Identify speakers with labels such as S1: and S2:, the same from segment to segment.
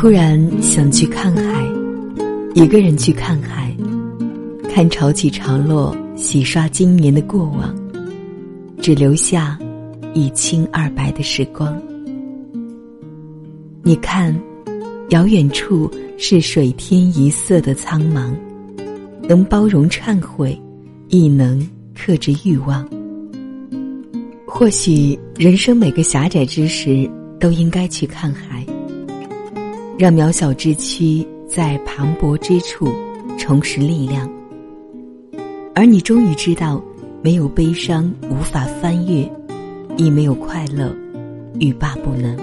S1: 突然想去看海，一个人去看海，看潮起潮落，洗刷今年的过往，只留下一清二白的时光。你看，遥远处是水天一色的苍茫，能包容忏悔，亦能克制欲望。或许人生每个狭窄之时，都应该去看海。让渺小之躯在磅礴之处重拾力量，而你终于知道，没有悲伤无法翻越，亦没有快乐欲罢不能。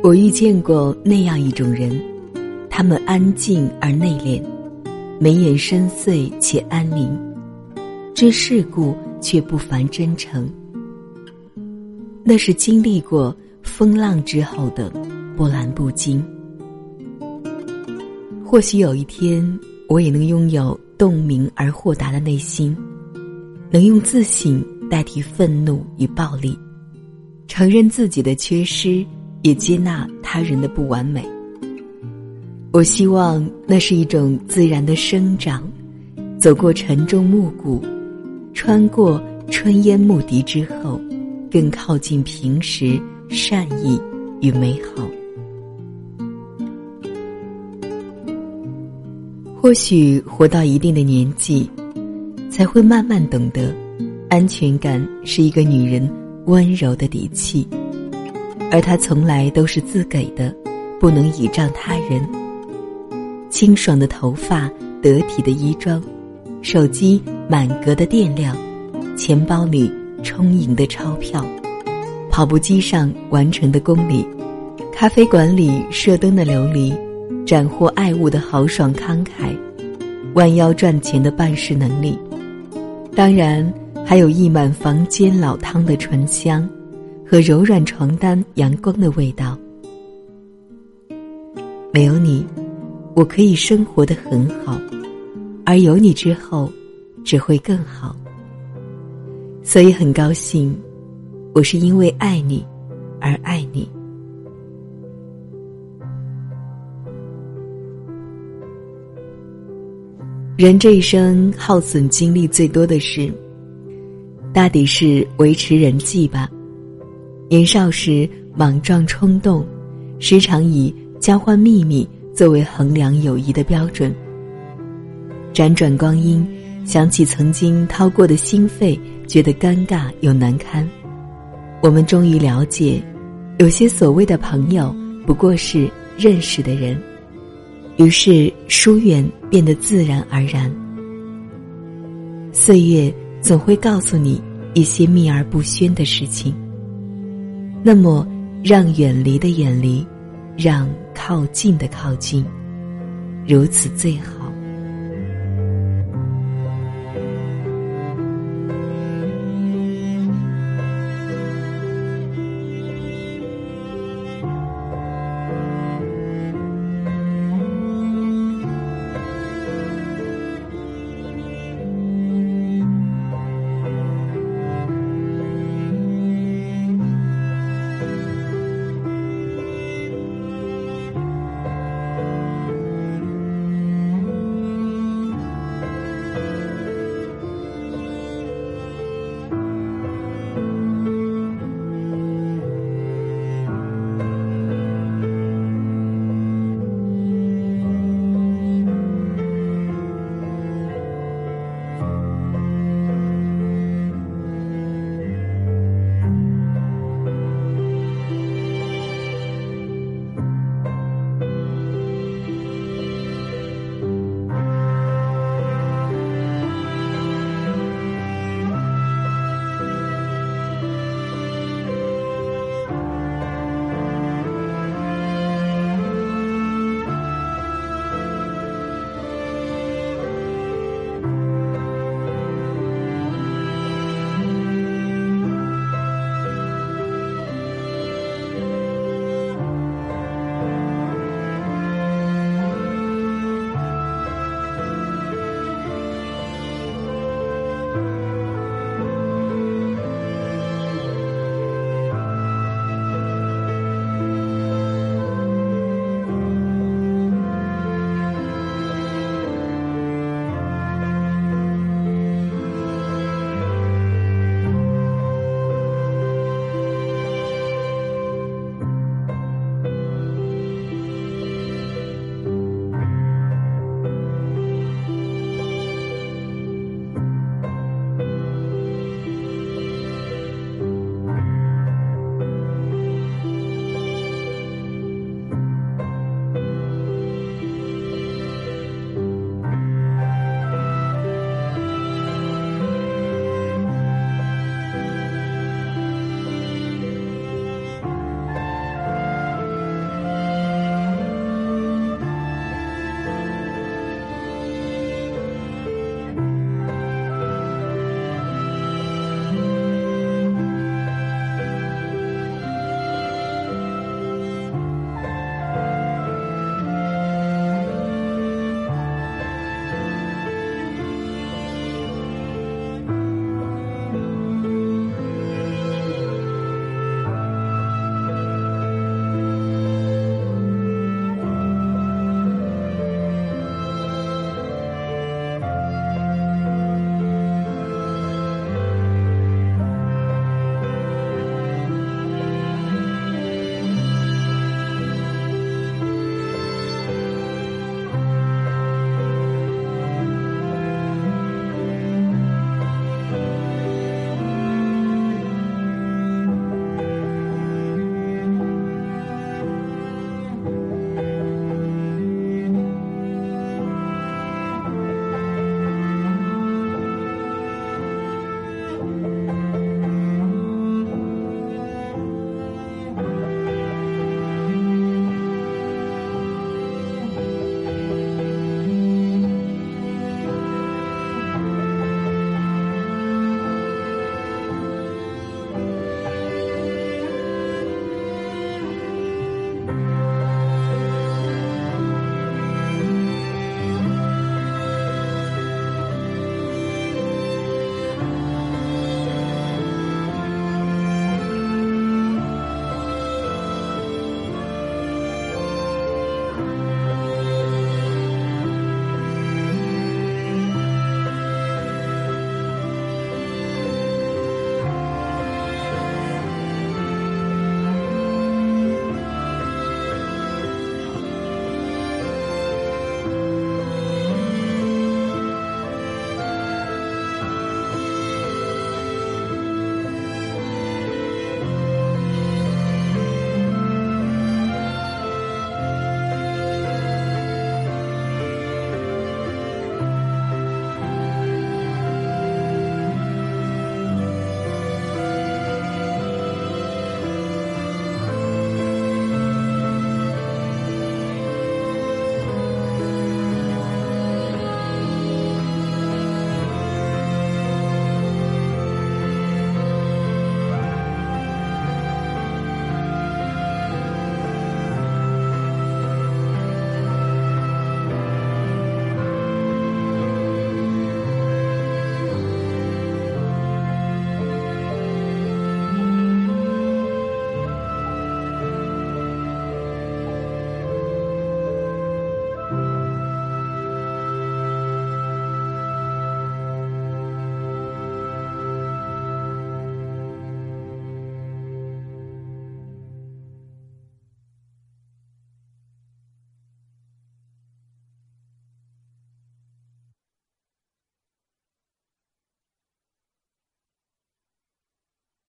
S1: 我遇见过那样一种人，他们安静而内敛，眉眼深邃且安宁，知世故却不凡真诚。那是经历过风浪之后的波澜不惊。或许有一天，我也能拥有洞明而豁达的内心，能用自信代替愤怒与暴力，承认自己的缺失，也接纳他人的不完美。我希望那是一种自然的生长，走过晨钟暮鼓，穿过春烟暮笛之后。更靠近平时善意与美好。或许活到一定的年纪，才会慢慢懂得，安全感是一个女人温柔的底气，而她从来都是自给的，不能倚仗他人。清爽的头发，得体的衣装，手机满格的电量，钱包里。充盈的钞票，跑步机上完成的公里，咖啡馆里射灯的琉璃，斩获爱物的豪爽慷慨，弯腰赚钱的办事能力，当然还有溢满房间老汤的醇香，和柔软床单阳光的味道。没有你，我可以生活的很好，而有你之后，只会更好。所以很高兴，我是因为爱你而爱你。人这一生耗损精力最多的事，大抵是维持人际吧。年少时莽撞冲动，时常以交换秘密作为衡量友谊的标准。辗转光阴，想起曾经掏过的心肺。觉得尴尬又难堪，我们终于了解，有些所谓的朋友不过是认识的人，于是疏远变得自然而然。岁月总会告诉你一些秘而不宣的事情，那么让远离的远离，让靠近的靠近，如此最好。